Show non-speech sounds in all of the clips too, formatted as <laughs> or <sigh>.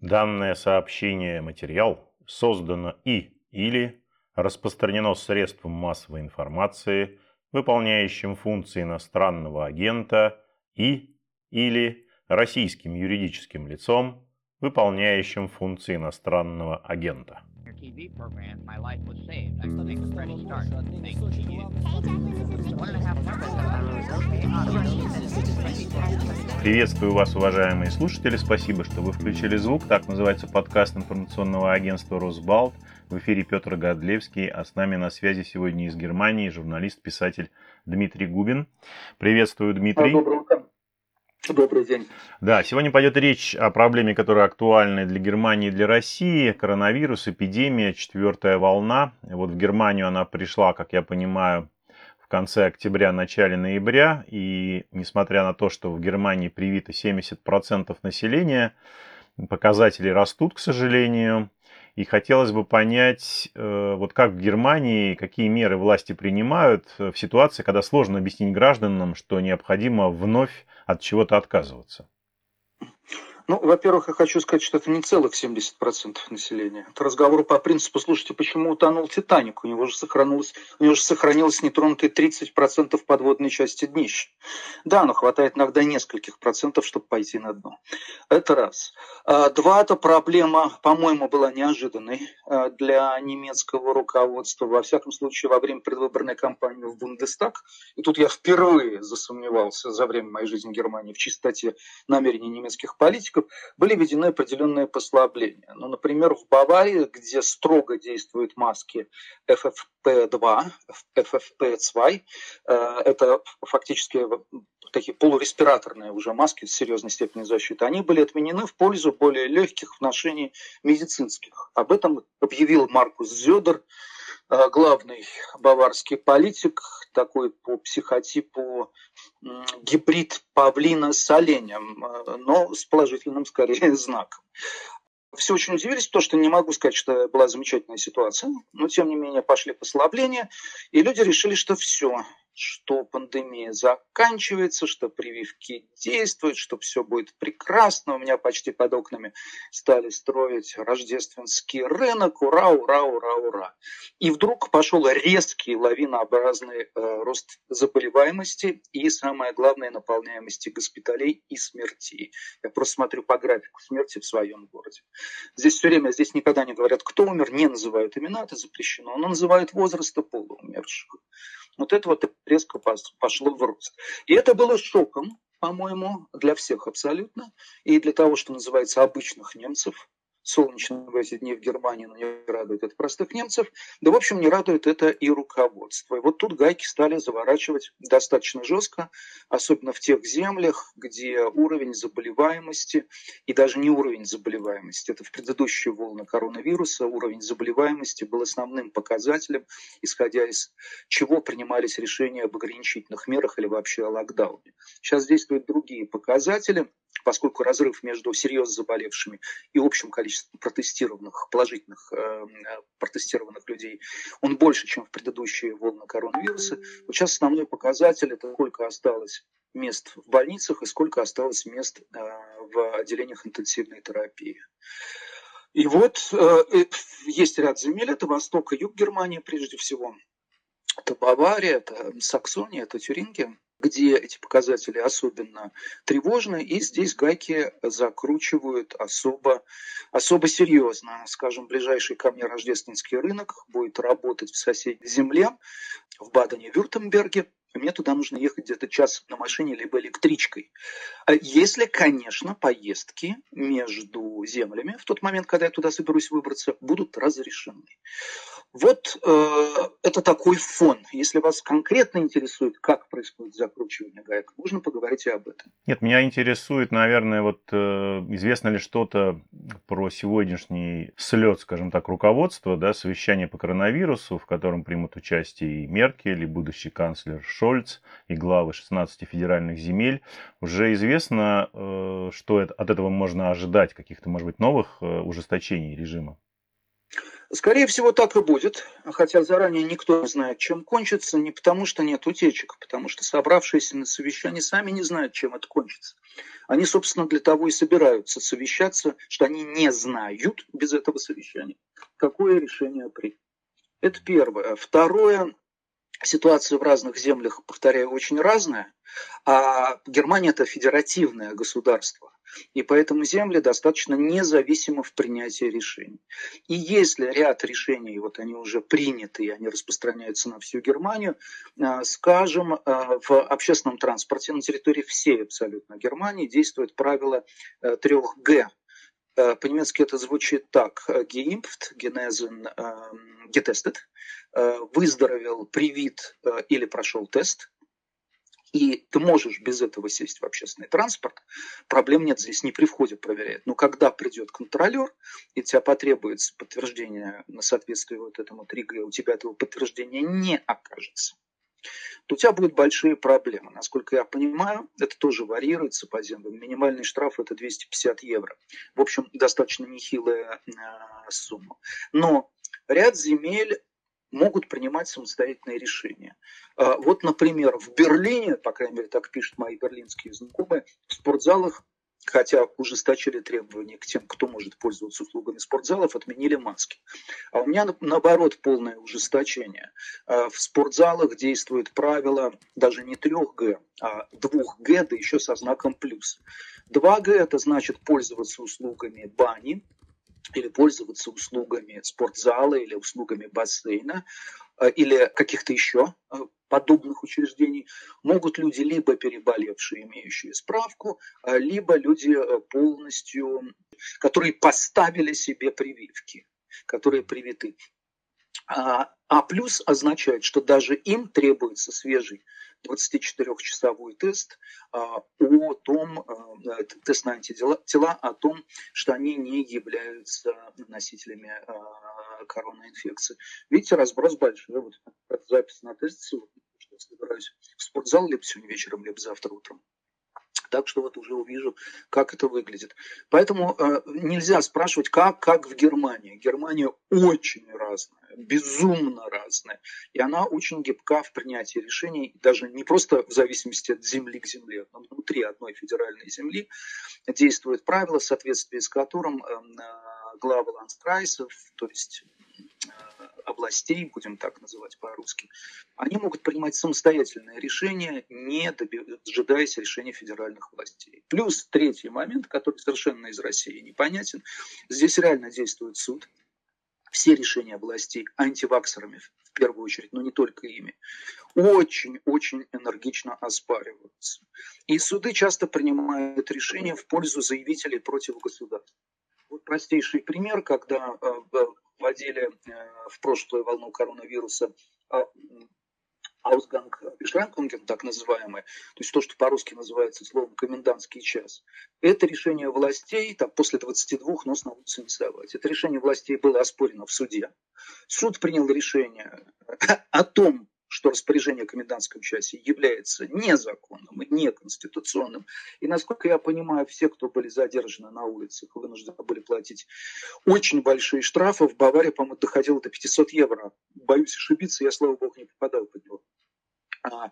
Данное сообщение материал создано и или распространено средством массовой информации, выполняющим функции иностранного агента и или российским юридическим лицом, выполняющим функции иностранного агента. TV program, my life was saved. Thanks for Freddie Stark. Thanks to you. A Приветствую вас, уважаемые слушатели. Спасибо, что вы включили звук. Так называется подкаст информационного агентства «Росбалт». В эфире Петр Годлевский, а с нами на связи сегодня из Германии журналист-писатель Дмитрий Губин. Приветствую, Дмитрий. Доброе утро. Добрый день. Да, сегодня пойдет речь о проблеме, которая актуальна для Германии и для России. Коронавирус, эпидемия, четвертая волна. Вот в Германию она пришла, как я понимаю, в конце октября, начале ноября. И несмотря на то, что в Германии привито 70% населения, показатели растут, к сожалению. И хотелось бы понять, э, вот как в Германии, какие меры власти принимают в ситуации, когда сложно объяснить гражданам, что необходимо вновь от чего-то отказываться. Ну, во-первых, я хочу сказать, что это не целых 70% населения. Это разговор по принципу, слушайте, почему утонул Титаник? У него же сохранилось, у него же сохранилось нетронутые 30% подводной части днища. Да, но хватает иногда нескольких процентов, чтобы пойти на дно. Это раз. А, два, эта проблема, по-моему, была неожиданной а, для немецкого руководства, во всяком случае, во время предвыборной кампании в Бундестаг. И тут я впервые засомневался за время моей жизни в Германии в чистоте намерений немецких политиков политиков были введены определенные послабления. Ну, например, в Баварии, где строго действуют маски FFP2, FFP2, э, это фактически такие полуреспираторные уже маски с серьезной степенью защиты, они были отменены в пользу более легких ношений медицинских. Об этом объявил Маркус Зёдер, главный баварский политик, такой по психотипу гибрид павлина с оленем, э, но с положительным скорее <laughs> знаком. Все очень удивились, потому что не могу сказать, что была замечательная ситуация, но тем не менее пошли послабления, и люди решили, что все, что пандемия заканчивается, что прививки действуют, что все будет прекрасно. У меня почти под окнами стали строить рождественский рынок. Ура, ура, ура, ура. И вдруг пошел резкий лавинообразный э, рост заболеваемости и, самое главное, наполняемости госпиталей и смертей. Я просто смотрю по графику смерти в своем городе. Здесь все время, здесь никогда не говорят, кто умер, не называют имена, это запрещено, но называют возраст и пола умерших. Вот это вот резко пошло в рост. И это было шоком, по-моему, для всех абсолютно. И для того, что называется обычных немцев, солнечно в эти дни в Германии, но не радует это простых немцев. Да, в общем, не радует это и руководство. И вот тут гайки стали заворачивать достаточно жестко, особенно в тех землях, где уровень заболеваемости, и даже не уровень заболеваемости, это в предыдущие волны коронавируса, уровень заболеваемости был основным показателем, исходя из чего принимались решения об ограничительных мерах или вообще о локдауне. Сейчас действуют другие показатели, поскольку разрыв между серьезно заболевшими и общим количеством протестированных, положительных э, протестированных людей, он больше, чем в предыдущие волны коронавируса. Вот сейчас основной показатель – это сколько осталось мест в больницах и сколько осталось мест э, в отделениях интенсивной терапии. И вот э, есть ряд земель, это восток и юг Германии прежде всего. Это Бавария, это Саксония, это Тюрингия где эти показатели особенно тревожны, и здесь гайки закручивают особо, особо серьезно. Скажем, ближайший ко мне рождественский рынок будет работать в соседней земле, в Бадене-Вюртемберге, мне туда нужно ехать где-то час на машине либо электричкой. А если, конечно, поездки между землями в тот момент, когда я туда соберусь выбраться, будут разрешены. Вот э, это такой фон. Если вас конкретно интересует, как происходит закручивание гаек, можно поговорить и об этом. Нет, меня интересует, наверное, вот э, известно ли что-то про сегодняшний слет, скажем так, руководства, да, совещание по коронавирусу, в котором примут участие и Меркель, и будущий канцлер Шольц, и главы 16 федеральных земель. Уже известно, э, что от этого можно ожидать, каких-то, может быть, новых э, ужесточений режима. Скорее всего, так и будет, хотя заранее никто не знает, чем кончится, не потому что нет утечек, а потому что собравшиеся на совещании сами не знают, чем это кончится. Они, собственно, для того и собираются совещаться, что они не знают без этого совещания, какое решение принять. Это первое. Второе, ситуация в разных землях, повторяю, очень разная, а Германия это федеративное государство. И поэтому земли достаточно независимы в принятии решений. И если ряд решений, вот они уже приняты, и они распространяются на всю Германию, а, скажем, а, в общественном транспорте на территории всей абсолютно Германии действует правило э, трех Г. Э, по-немецки это звучит так. Geimpft, genesen, getestet. Э, выздоровел, привит или прошел тест и ты можешь без этого сесть в общественный транспорт, проблем нет, здесь не при входе проверяют. Но когда придет контролер, и тебя потребуется подтверждение на соответствие вот этому 3Г, у тебя этого подтверждения не окажется, то у тебя будут большие проблемы. Насколько я понимаю, это тоже варьируется по землям. Минимальный штраф это 250 евро. В общем, достаточно нехилая э, сумма. Но ряд земель могут принимать самостоятельные решения. А, вот, например, в Берлине, по крайней мере, так пишут мои берлинские знакомые, в спортзалах, хотя ужесточили требования к тем, кто может пользоваться услугами спортзалов, отменили маски. А у меня, наоборот, полное ужесточение. А, в спортзалах действует правило даже не 3Г, а 2Г, да еще со знаком плюс. 2Г – это значит пользоваться услугами бани, или пользоваться услугами спортзала или услугами бассейна или каких-то еще э, подобных учреждений, могут люди либо переболевшие, имеющие справку, э, либо люди полностью, которые поставили себе прививки, которые привиты. А, а плюс означает, что даже им требуется свежий 24-часовой тест о том, тест на антитела тела, о том, что они не являются носителями коронавируса. Видите, разброс большой. Вот запись на тест сегодня, что я собираюсь в спортзал либо сегодня вечером, либо завтра утром. Так что вот уже увижу, как это выглядит. Поэтому э, нельзя спрашивать, как, как в Германии. Германия очень разная, безумно разная. И она очень гибка в принятии решений, даже не просто в зависимости от земли к земле, но внутри одной федеральной земли действуют правила, в соответствии с которым э, главы ландскрайсов, то есть областей, будем так называть по-русски, они могут принимать самостоятельное решение, не дожидаясь решения федеральных властей. Плюс третий момент, который совершенно из России непонятен. Здесь реально действует суд. Все решения властей антиваксерами, в первую очередь, но не только ими, очень-очень энергично оспариваются. И суды часто принимают решения в пользу заявителей против государства. Простейший пример, когда э, вводили э, в прошлую волну коронавируса Аусганг Бешранкунген, так называемый, то есть то, что по-русски называется словом комендантский час, это решение властей, там, после 22 нос на улице не совать. Это решение властей было оспорено в суде. Суд принял решение о том, что распоряжение о комендантском часе является незаконным и неконституционным. И, насколько я понимаю, все, кто были задержаны на улицах, вынуждены были платить очень большие штрафы. В Баварии, по-моему, доходило до 500 евро. Боюсь ошибиться, я, слава богу, не попадал под него. А,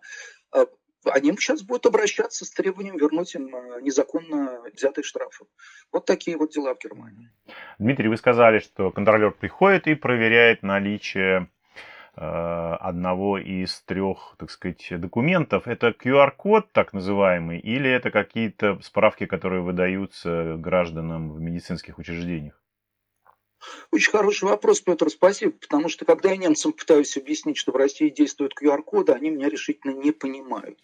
а, они сейчас будут обращаться с требованием вернуть им а, незаконно взятые штрафы. Вот такие вот дела в Германии. Дмитрий, вы сказали, что контролер приходит и проверяет наличие одного из трех, так сказать, документов. Это QR-код так называемый или это какие-то справки, которые выдаются гражданам в медицинских учреждениях? Очень хороший вопрос, Петр, спасибо. Потому что когда я немцам пытаюсь объяснить, что в России действуют QR-коды, они меня решительно не понимают.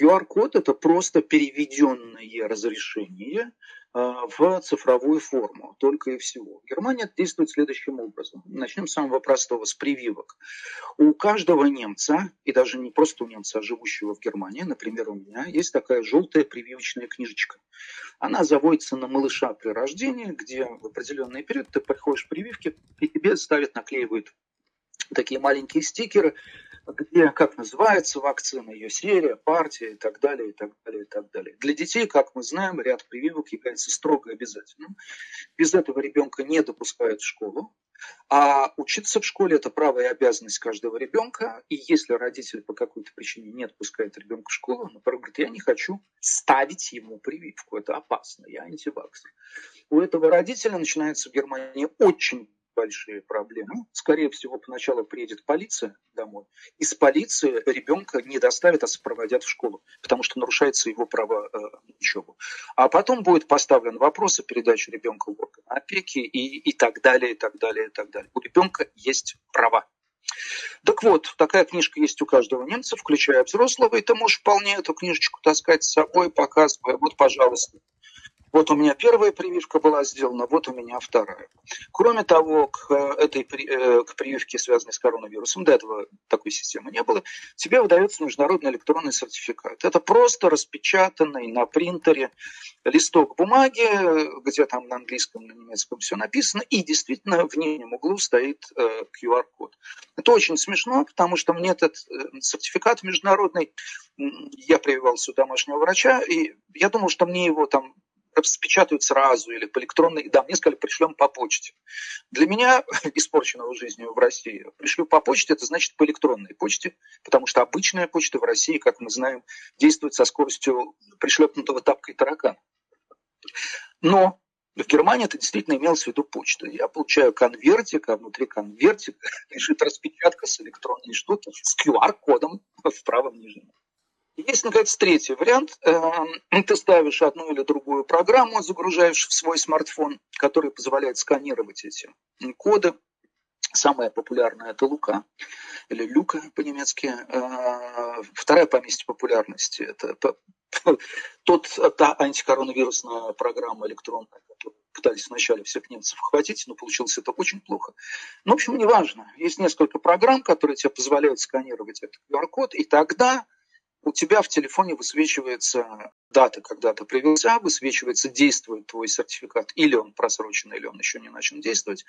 QR-код – это просто переведенное разрешение в цифровую форму, только и всего. Германия действует следующим образом. Начнем с самого простого, с прививок. У каждого немца, и даже не просто у немца, а живущего в Германии, например, у меня, есть такая желтая прививочная книжечка. Она заводится на малыша при рождении, где в определенный период ты приходишь прививки, и тебе ставят, наклеивают такие маленькие стикеры, где, как называется вакцина, ее серия, партия и так далее, и так далее, и так далее. Для детей, как мы знаем, ряд прививок является строго обязательным. Без этого ребенка не допускают в школу. А учиться в школе – это право и обязанность каждого ребенка. И если родитель по какой-то причине не отпускает ребенка в школу, например, говорит, я не хочу ставить ему прививку, это опасно, я антиваксер. У этого родителя начинается в Германии очень большие проблемы. Скорее всего, поначалу приедет полиция домой. Из полиции ребенка не доставят, а сопроводят в школу, потому что нарушается его право э, на учебу. А потом будет поставлен вопрос о передаче ребенка в орган опеки и, и так далее, и так далее, и так далее. У ребенка есть права. Так вот, такая книжка есть у каждого немца, включая взрослого, и ты можешь вполне эту книжечку таскать с собой, показывая, вот, пожалуйста, вот у меня первая прививка была сделана, вот у меня вторая. Кроме того, к этой э, к прививке, связанной с коронавирусом, до этого такой системы не было, тебе выдается международный электронный сертификат. Это просто распечатанный на принтере листок бумаги, где там на английском, на немецком все написано, и действительно в нижнем углу стоит QR-код. Э, Это очень смешно, потому что мне этот э, сертификат международный, я прививался у домашнего врача, и я думал, что мне его там распечатают сразу или по электронной. Да, мне сказали, пришлем по почте. Для меня, <laughs> испорченного жизнью в России, пришлю по почте, это значит по электронной почте, потому что обычная почта в России, как мы знаем, действует со скоростью пришлепнутого тапкой таракана. Но в Германии это действительно имелось в виду почта. Я получаю конвертик, а внутри конвертика <laughs> лежит распечатка с электронной штуки с QR-кодом <laughs> в правом нижнем. Есть, наконец, третий вариант. Эм, ты ставишь одну или другую программу, загружаешь в свой смартфон, который позволяет сканировать эти коды. Самая популярная – это Лука, или Люка по-немецки. Э, вторая по месте популярности – это тот, та антикоронавирусная программа электронная, которую пытались вначале всех немцев хватить, но получилось это очень плохо. Ну, в общем, неважно. Есть несколько программ, которые тебе позволяют сканировать этот QR-код, и тогда у тебя в телефоне высвечивается дата, когда ты привелся, высвечивается, действует твой сертификат, или он просрочен, или он еще не начал действовать,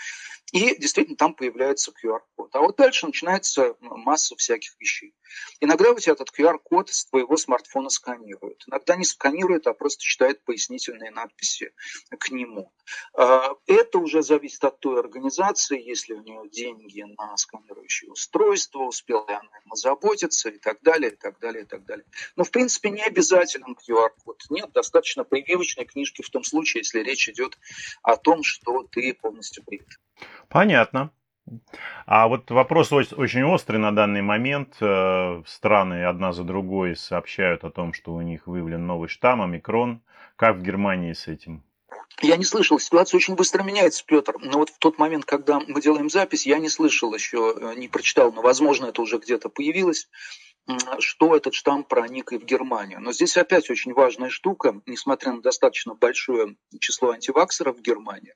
и действительно там появляется QR-код. А вот дальше начинается масса всяких вещей. Иногда у тебя этот QR-код с твоего смартфона сканируют, иногда не сканируют, а просто читают пояснительные надписи к нему. А, это уже зависит от той организации, если у нее деньги на сканирующее устройство, успела ли она заботиться и так далее, и так далее, и так далее. Но в принципе не обязателен QR вот нет, достаточно прививочной книжки в том случае, если речь идет о том, что ты полностью привит. Понятно. А вот вопрос очень острый на данный момент. Э, страны одна за другой сообщают о том, что у них выявлен новый штамм, омикрон. Как в Германии с этим? Я не слышал, ситуация очень быстро меняется, Петр. Но вот в тот момент, когда мы делаем запись, я не слышал еще, э, не прочитал, но, возможно, это уже где-то появилось что этот штамм проник и в Германию. Но здесь опять очень важная штука, несмотря на достаточно большое число антиваксеров в Германии,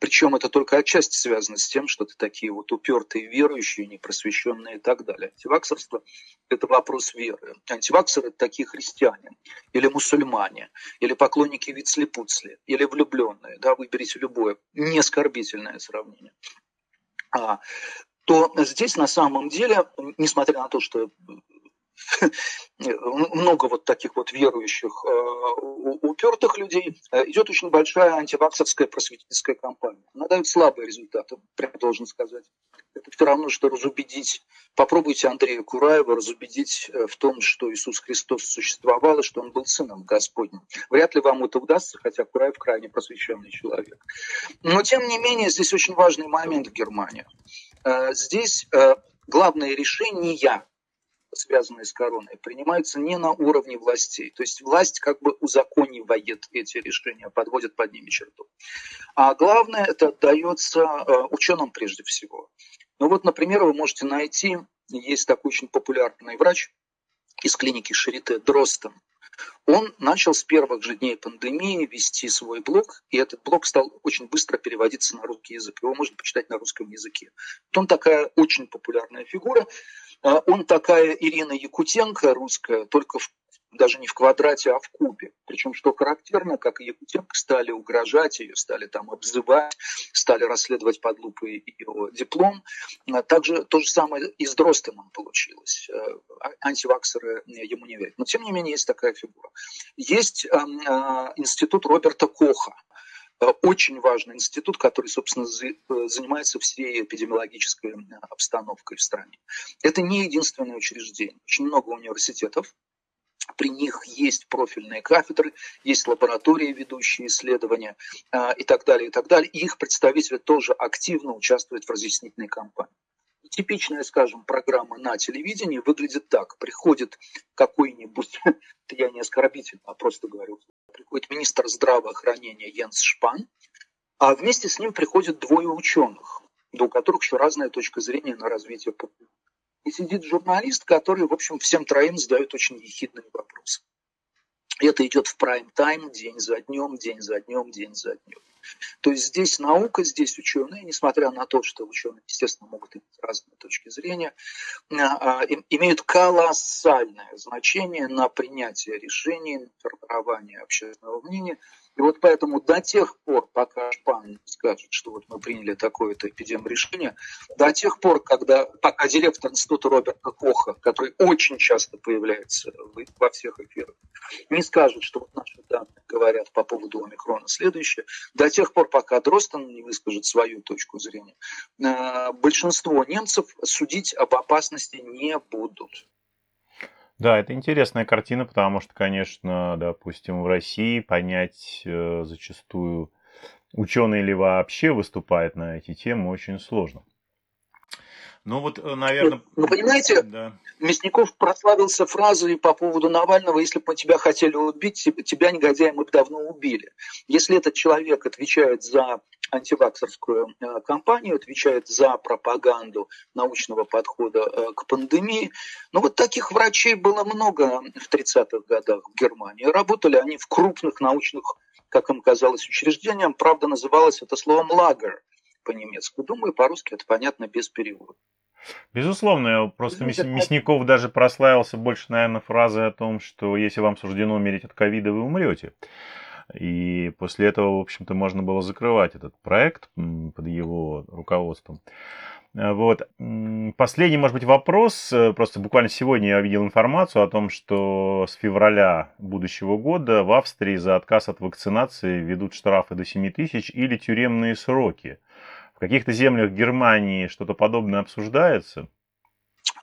причем это только отчасти связано с тем, что это такие вот упертые верующие, непросвещенные и так далее. Антиваксерство – это вопрос веры. Антиваксеры – это такие христиане, или мусульмане, или поклонники Вицлепуцли, или влюбленные. Да, выберите любое, не оскорбительное сравнение. А, то здесь на самом деле, несмотря на то, что <laughs> много вот таких вот верующих, э, упертых людей, э, идет очень большая антиваксовская просветительская кампания. Она дает слабые результаты, прям должен сказать. Это все равно, что разубедить, попробуйте Андрея Кураева разубедить э, в том, что Иисус Христос существовал и что Он был Сыном Господним. Вряд ли вам это удастся, хотя Кураев крайне просвещенный человек. Но, тем не менее, здесь очень важный момент в Германии. Здесь главное решение связанные с короной, принимаются не на уровне властей. То есть власть как бы узаконивает эти решения, подводит под ними черту. А главное, это отдается э, ученым прежде всего. Ну вот, например, вы можете найти, есть такой очень популярный врач из клиники Шарите Дростен. Он начал с первых же дней пандемии вести свой блог, и этот блог стал очень быстро переводиться на русский язык. Его можно почитать на русском языке. Он такая очень популярная фигура. А он такая Ирина Якутенко русская, только в, даже не в квадрате, а в кубе. Причем, что характерно, как и Якутенко стали угрожать ее, стали там обзывать, стали расследовать под лупой ее диплом. А также то же самое и с Дростеном получилось. Э, а, антиваксеры ему не верят. Но, тем не менее, есть такая фигура. Есть э, институт Роберта Коха, очень важный институт, который, собственно, занимается всей эпидемиологической обстановкой в стране. Это не единственное учреждение. Очень много университетов, при них есть профильные кафедры, есть лаборатории, ведущие исследования э, и так далее, и так далее. И их представители тоже активно участвуют в разъяснительной кампании. Типичная, скажем, программа на телевидении выглядит так. Приходит какой-нибудь, <laughs> я не оскорбительно, а просто говорю, приходит министр здравоохранения Йенс Шпан, а вместе с ним приходят двое ученых, у которых еще разная точка зрения на развитие. И сидит журналист, который, в общем, всем троим задает очень ехидные вопросы. И это идет в прайм-тайм, день за днем, день за днем, день за днем. То есть здесь наука, здесь ученые, несмотря на то, что ученые, естественно, могут иметь разные точки зрения, а, а, имеют колоссальное значение на принятие решений, на формирование общественного мнения – и вот поэтому до тех пор, пока Шпан скажет, что вот мы приняли такое-то решение, до тех пор, когда, пока директор института Роберта Коха, который очень часто появляется во всех эфирах, не скажет, что вот наши данные говорят по поводу омикрона следующее, до тех пор, пока Дростон не выскажет свою точку зрения, э, большинство немцев судить об опасности не будут. Да, это интересная картина, потому что, конечно, допустим, в России понять э, зачастую, ученый ли вообще выступает на эти темы, очень сложно. Ну вот, э, наверное... Ну, понимаете, да. Мясников прославился фразой по поводу Навального, если бы мы тебя хотели убить, тебя, негодяи, мы бы давно убили. Если этот человек отвечает за антиваксерскую э, кампанию, отвечает за пропаганду научного подхода э, к пандемии. Но вот таких врачей было много в 30-х годах в Германии. Работали они в крупных научных, как им казалось, учреждениях. Правда, называлось это словом «лагер» по-немецки. Думаю, по-русски это понятно без перевода. Безусловно, просто Мясников даже прославился больше, наверное, фразой о том, что если вам суждено умереть от ковида, вы умрете. И после этого, в общем-то, можно было закрывать этот проект под его руководством. Э, вот. Последний, может быть, вопрос. Э, просто буквально сегодня я видел информацию о том, что с февраля будущего года в Австрии за отказ от вакцинации ведут штрафы до 7 тысяч или тюремные сроки. В каких-то землях Германии что-то подобное обсуждается?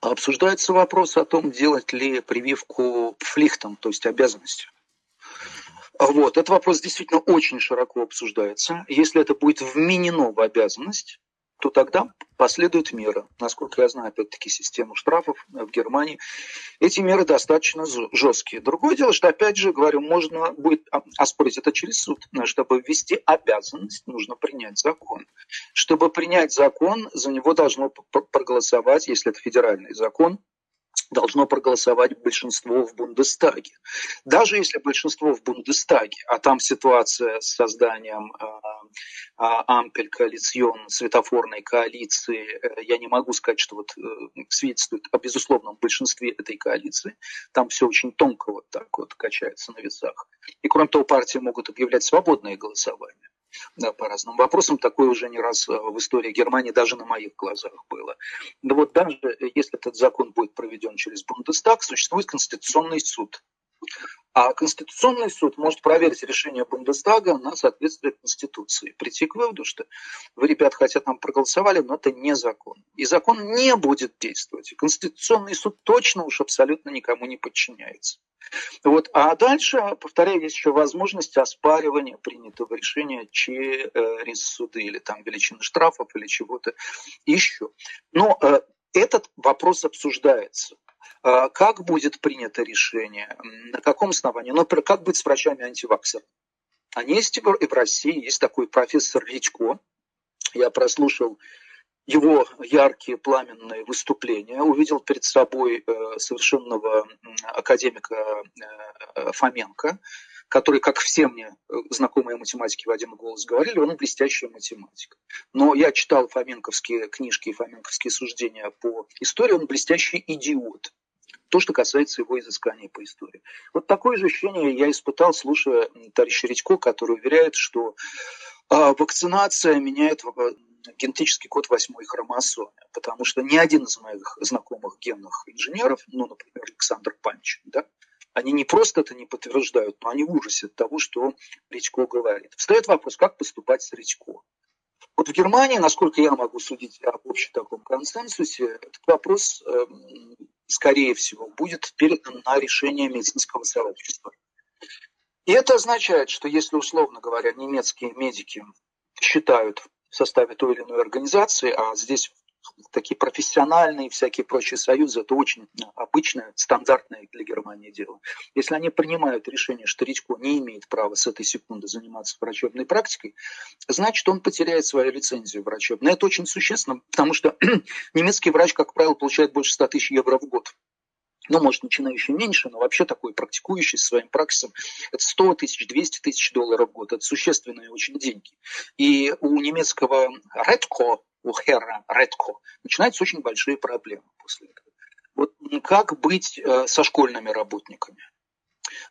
Обсуждается вопрос о том, делать ли прививку флихтом, то есть обязанностью. Вот. Этот вопрос действительно очень широко обсуждается. Если это будет вменено в обязанность, то тогда последуют меры. Насколько я знаю, опять-таки, систему штрафов в Германии. Эти меры достаточно жесткие. Другое дело, что, опять же, говорю, можно будет оспорить это через суд. Чтобы ввести обязанность, нужно принять закон. Чтобы принять закон, за него должно проголосовать, если это федеральный закон, должно проголосовать большинство в Бундестаге. Даже если большинство в Бундестаге, а там ситуация с созданием э, э, ампель коалицион, светофорной коалиции, э, я не могу сказать, что вот э, свидетельствует о безусловном большинстве этой коалиции. Там все очень тонко вот так вот качается на весах. И кроме того, партии могут объявлять свободное голосование да, по разным вопросам. Такое уже не раз э, в истории Германии даже на моих глазах было. Но вот даже э, если этот закон будет проведен через Бундестаг, существует Конституционный суд. А Конституционный суд может проверить решение Бундестага на соответствие Конституции. Прийти к выводу, что вы, ребят, хотя там проголосовали, но это не закон. И закон не будет действовать. И Конституционный суд точно уж абсолютно никому не подчиняется. Вот. А дальше, повторяю, есть еще возможность оспаривания принятого решения через суды или там величины штрафов или чего-то еще. Но э, этот вопрос обсуждается. А как будет принято решение? На каком основании? Например, как быть с врачами-антиваксерами? Они есть и в России. Есть такой профессор Речко. Я прослушал его яркие пламенные выступления, увидел перед собой э, совершенного академика э, Фоменко, который, как все мне э, знакомые математики в один голос говорили, он блестящий математик. Но я читал фоменковские книжки и фоменковские суждения по истории, он блестящий идиот. То, что касается его изыскания по истории. Вот такое же ощущение я испытал, слушая товарища Редько, который уверяет, что а, вакцинация меняет генетический код восьмой хромосомы, потому что ни один из моих знакомых генных инженеров, ну, например, Александр Панчин, да, Они не просто это не подтверждают, но они в ужасе от того, что Редько говорит. Встает вопрос, как поступать с Редько. Вот в Германии, насколько я могу судить об общем таком консенсусе, этот вопрос, эм, скорее всего, будет передан на решение медицинского сообщества. И это означает, что если, условно говоря, немецкие медики считают в составе той или иной организации, а здесь такие профессиональные всякие прочие союзы, это очень обычное, стандартное для Германии дело. Если они принимают решение, что Редько не имеет права с этой секунды заниматься врачебной практикой, значит, он потеряет свою лицензию врачебную. Это очень существенно, потому что <clears throat> немецкий врач, как правило, получает больше 100 тысяч евро в год ну, может, начинающий меньше, но вообще такой практикующий своим практиком, это 100 тысяч, 200 тысяч долларов в год, это существенные очень деньги. И у немецкого Redco, у Хера Редко, начинаются очень большие проблемы после этого. Вот как быть э, со школьными работниками?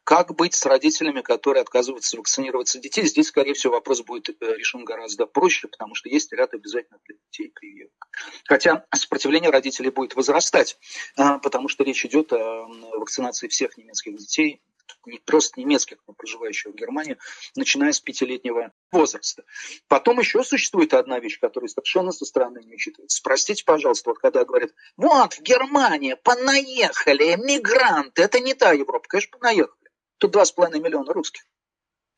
Как быть с родителями, которые отказываются вакцинироваться детей? Здесь, скорее всего, вопрос будет э, решен гораздо проще, потому что есть ряд обязательных для детей прививок. Хотя сопротивление родителей будет возрастать, э, потому что речь идет о вакцинации всех немецких детей не просто немецких, но проживающих в Германии, начиная с пятилетнего возраста. Потом еще существует одна вещь, которая совершенно со стороны не учитывается. Спросите, пожалуйста, вот когда говорят, вот в Германии понаехали мигранты, это не та Европа, конечно, понаехали. Тут 2,5 миллиона русских.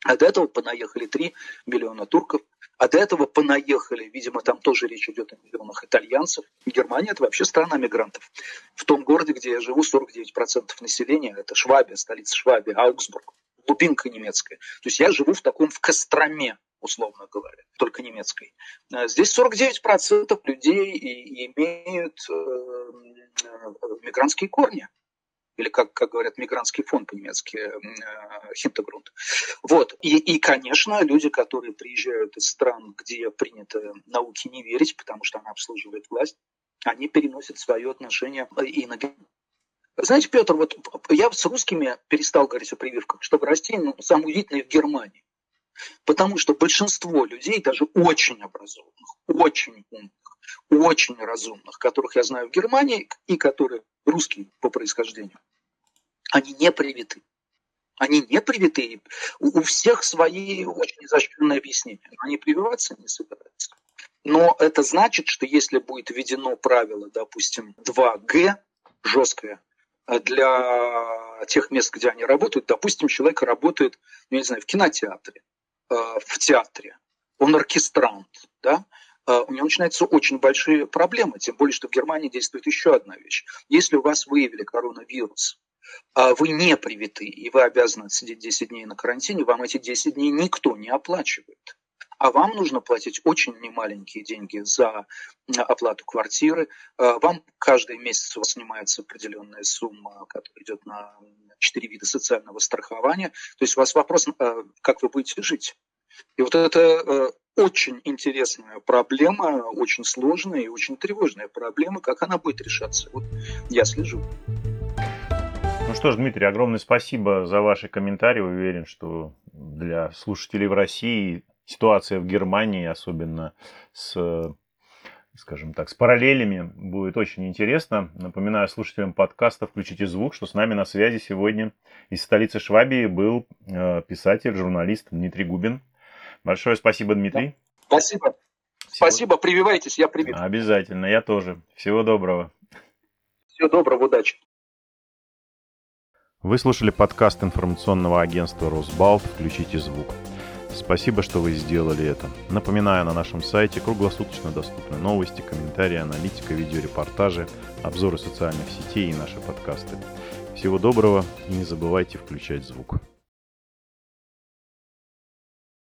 А до этого понаехали 3 миллиона турков, а до этого понаехали, видимо, там тоже речь идет о миллионах итальянцев. Германия – это вообще страна мигрантов. В том городе, где я живу, 49% населения – это Швабия, столица Швабия, Аугсбург, глубинка немецкая. То есть я живу в таком, в Костроме, условно говоря, только немецкой. А здесь 49% людей имеют э, э, мигрантские корни или как, как говорят, мигрантский фонд по-немецки, э, Хинтегрунд. Вот. И, и, конечно, люди, которые приезжают из стран, где принято науке не верить, потому что она обслуживает власть, они переносят свое отношение и на знаете, Петр, вот я с русскими перестал говорить о прививках, чтобы расти, ну, самое удивительное, в Германии. Потому что большинство людей, даже очень образованных, очень умных, очень разумных, которых я знаю в Германии и которые русские по происхождению, они не привиты. Они не привиты. У, всех свои очень изощренные объяснения. Они прививаться не собираются. Но это значит, что если будет введено правило, допустим, 2Г, жесткое, э, для тех мест, где они работают, допустим, человек работает, ну, не знаю, в кинотеатре, э, в театре, он оркестрант, да, э, у него начинаются очень большие проблемы, тем более, что в Германии действует еще одна вещь. Если у вас выявили коронавирус, вы не привиты, и вы обязаны сидеть 10 дней на карантине, вам эти 10 дней никто не оплачивает. А вам нужно платить очень немаленькие деньги за оплату квартиры. А вам каждый месяц у вас снимается определенная сумма, которая идет на 4 вида социального страхования. То есть у вас вопрос, а, как вы будете жить. И вот это э, очень интересная проблема, очень сложная и очень тревожная проблема. Как она будет решаться? Вот я слежу. Что ж, Дмитрий, огромное спасибо за ваши комментарии. Уверен, что для слушателей в России ситуация в Германии, особенно с скажем так, с параллелями будет очень интересно. Напоминаю слушателям подкаста «Включите звук», что с нами на связи сегодня из столицы Швабии был э, писатель, журналист Дмитрий Губин. Большое спасибо, Дмитрий. Спасибо. Всего... Спасибо, прививайтесь, я привит. Обязательно, я тоже. Всего доброго. Всего доброго, удачи. Вы слушали подкаст информационного агентства «Росбалт. Включите звук». Спасибо, что вы сделали это. Напоминаю, на нашем сайте круглосуточно доступны новости, комментарии, аналитика, видеорепортажи, обзоры социальных сетей и наши подкасты. Всего доброго и не забывайте включать звук.